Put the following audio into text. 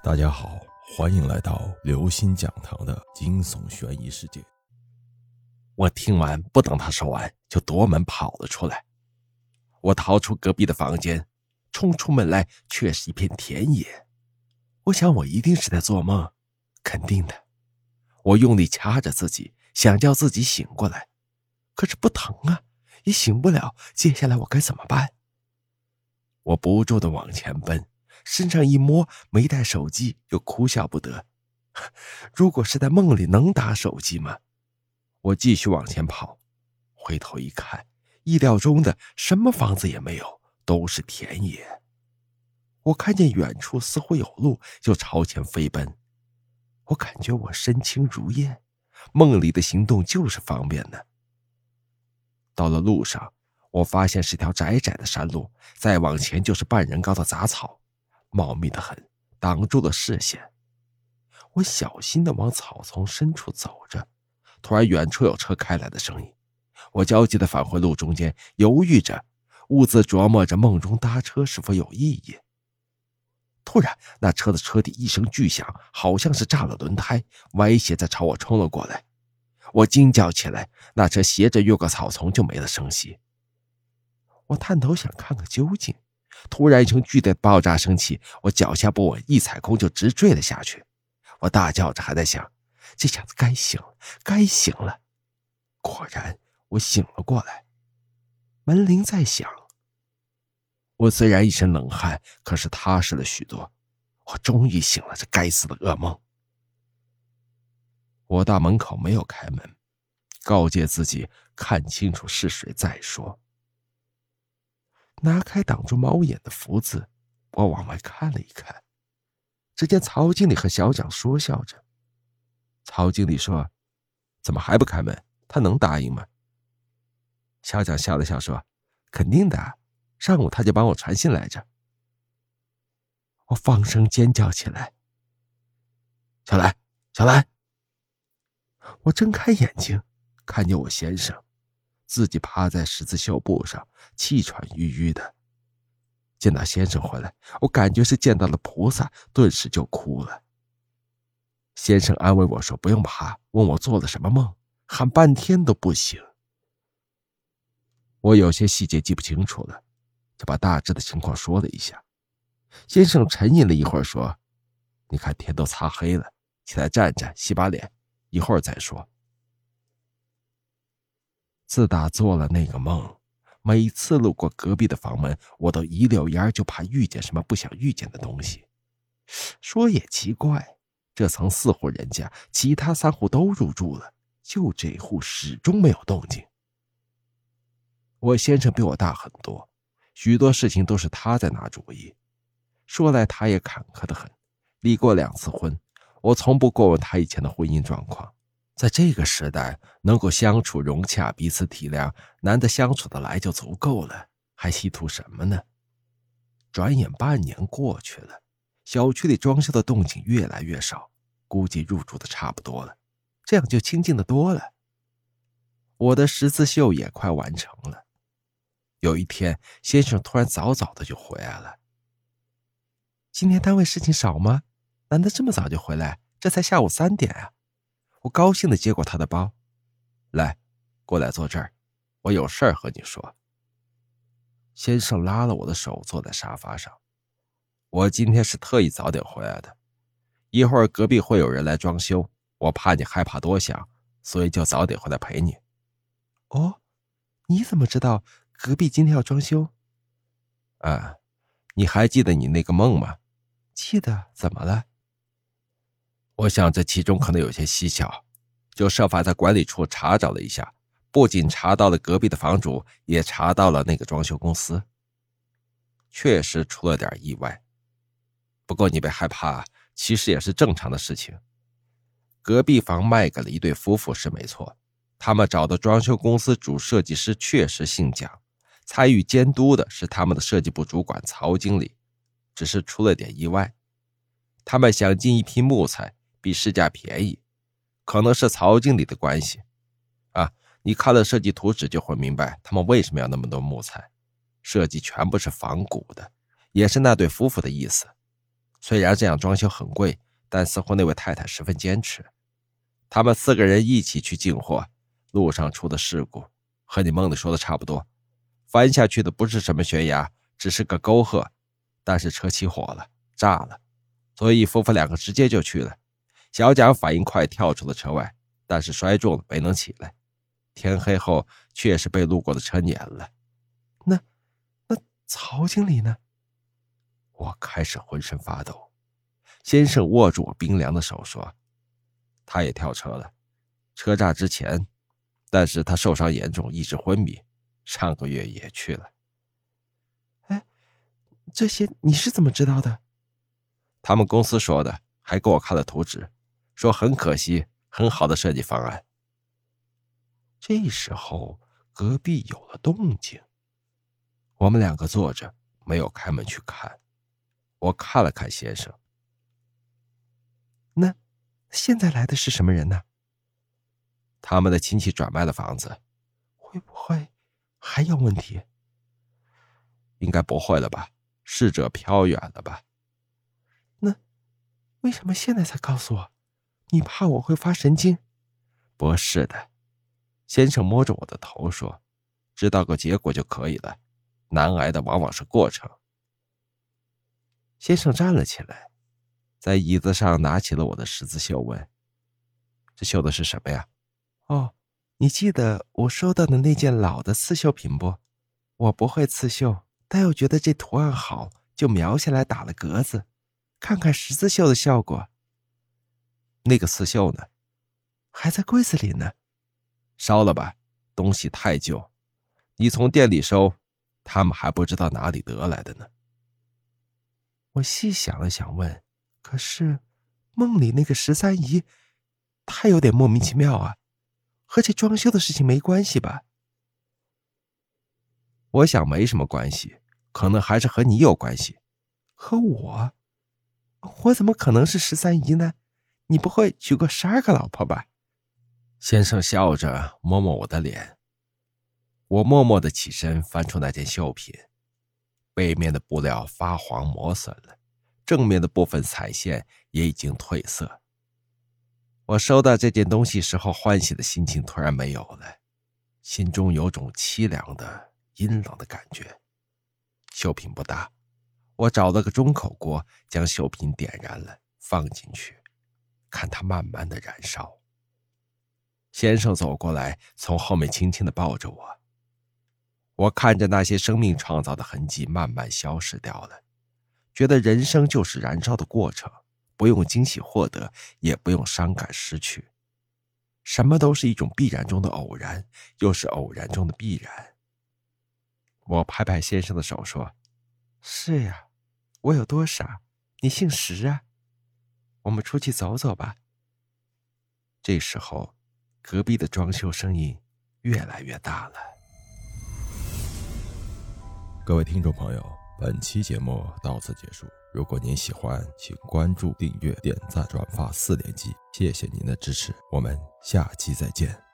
大家好，欢迎来到刘星讲堂的惊悚悬疑世界。我听完，不等他说完，就夺门跑了出来。我逃出隔壁的房间，冲出门来，却是一片田野。我想，我一定是在做梦，肯定的。我用力掐着自己，想叫自己醒过来，可是不疼啊，也醒不了。接下来我该怎么办？我不住的往前奔。身上一摸，没带手机，又哭笑不得。如果是在梦里，能打手机吗？我继续往前跑，回头一看，意料中的什么房子也没有，都是田野。我看见远处似乎有路，就朝前飞奔。我感觉我身轻如燕，梦里的行动就是方便的。到了路上，我发现是条窄窄的山路，再往前就是半人高的杂草。茂密的很，挡住了视线。我小心的往草丛深处走着，突然远处有车开来的声音。我焦急的返回路中间，犹豫着，兀自琢磨着梦中搭车是否有意义。突然，那车的车底一声巨响，好像是炸了轮胎，歪斜着朝我冲了过来。我惊叫起来，那车斜着越过草丛就没了声息。我探头想看个究竟。突然一声巨大的爆炸声起，我脚下不稳，一踩空就直坠了下去。我大叫着，还在想：这下子该醒了，该醒了。果然，我醒了过来。门铃在响。我虽然一身冷汗，可是踏实了许多。我终于醒了，这该死的噩梦。我到门口没有开门，告诫自己看清楚是谁再说。拿开挡住猫眼的福字，我往外看了一看，只见曹经理和小蒋说笑着。曹经理说：“怎么还不开门？他能答应吗？”小蒋笑了笑说：“肯定的，上午他就帮我传信来着。”我放声尖叫起来：“小兰，小兰！”我睁开眼睛，看见我先生。自己趴在十字绣布上，气喘吁吁的。见到先生回来，我感觉是见到了菩萨，顿时就哭了。先生安慰我说：“不用怕。”问我做了什么梦，喊半天都不醒。我有些细节记不清楚了，就把大致的情况说了一下。先生沉吟了一会儿，说：“你看天都擦黑了，起来站站，洗把脸，一会儿再说。”自打做了那个梦，每次路过隔壁的房门，我都一溜烟就怕遇见什么不想遇见的东西。说也奇怪，这层四户人家，其他三户都入住了，就这户始终没有动静。我先生比我大很多，许多事情都是他在拿主意。说来他也坎坷的很，离过两次婚，我从不过问他以前的婚姻状况。在这个时代，能够相处融洽、彼此体谅，难得相处的来就足够了，还稀图什么呢？转眼半年过去了，小区里装修的动静越来越少，估计入住的差不多了，这样就清静的多了。我的十字绣也快完成了。有一天，先生突然早早的就回来了。今天单位事情少吗？难得这么早就回来？这才下午三点啊！我高兴的接过他的包，来，过来坐这儿，我有事儿和你说。先生拉了我的手，坐在沙发上。我今天是特意早点回来的，一会儿隔壁会有人来装修，我怕你害怕多想，所以就早点回来陪你。哦，你怎么知道隔壁今天要装修？啊，你还记得你那个梦吗？记得，怎么了？我想这其中可能有些蹊跷，就设法在管理处查找了一下，不仅查到了隔壁的房主，也查到了那个装修公司。确实出了点意外，不过你别害怕，其实也是正常的事情。隔壁房卖给了一对夫妇是没错，他们找的装修公司主设计师确实姓蒋，参与监督的是他们的设计部主管曹经理，只是出了点意外，他们想进一批木材。比市价便宜，可能是曹经理的关系，啊，你看了设计图纸就会明白他们为什么要那么多木材，设计全部是仿古的，也是那对夫妇的意思，虽然这样装修很贵，但似乎那位太太十分坚持。他们四个人一起去进货，路上出的事故和你梦里说的差不多。翻下去的不是什么悬崖，只是个沟壑，但是车起火了，炸了，所以夫妇两个直接就去了。小蒋反应快，跳出了车外，但是摔重了，没能起来。天黑后，确实被路过的车碾了。那，那曹经理呢？我开始浑身发抖。先生握住我冰凉的手说：“他也跳车了，车炸之前，但是他受伤严重，一直昏迷。上个月也去了。”哎，这些你是怎么知道的？他们公司说的，还给我看了图纸。说很可惜，很好的设计方案。这时候隔壁有了动静，我们两个坐着，没有开门去看。我看了看先生，那现在来的是什么人呢？他们的亲戚转卖了房子，会不会还有问题？应该不会了吧？逝者飘远了吧？那为什么现在才告诉我？你怕我会发神经？不是的，先生摸着我的头说：“知道个结果就可以了，难挨的往往是过程。”先生站了起来，在椅子上拿起了我的十字绣，问：“这绣的是什么呀？”“哦，你记得我收到的那件老的刺绣品不？我不会刺绣，但又觉得这图案好，就描下来打了格子，看看十字绣的效果。”那个刺绣呢？还在柜子里呢。烧了吧，东西太旧。你从店里收，他们还不知道哪里得来的呢。我细想了想，问：“可是梦里那个十三姨，她有点莫名其妙啊，和这装修的事情没关系吧？”我想没什么关系，可能还是和你有关系。和我？我怎么可能是十三姨呢？你不会娶过十二个老婆吧？先生笑着摸摸我的脸。我默默的起身，翻出那件绣品，背面的布料发黄磨损了，正面的部分彩线也已经褪色。我收到这件东西时候欢喜的心情突然没有了，心中有种凄凉的阴冷的感觉。绣品不大，我找了个中口锅，将绣品点燃了，放进去。看它慢慢的燃烧。先生走过来，从后面轻轻的抱着我。我看着那些生命创造的痕迹慢慢消失掉了，觉得人生就是燃烧的过程，不用惊喜获得，也不用伤感失去，什么都是一种必然中的偶然，又是偶然中的必然。我拍拍先生的手说：“是呀，我有多傻？你姓石啊？”我们出去走走吧。这时候，隔壁的装修声音越来越大了。各位听众朋友，本期节目到此结束。如果您喜欢，请关注、订阅、点赞、转发四连击，谢谢您的支持。我们下期再见。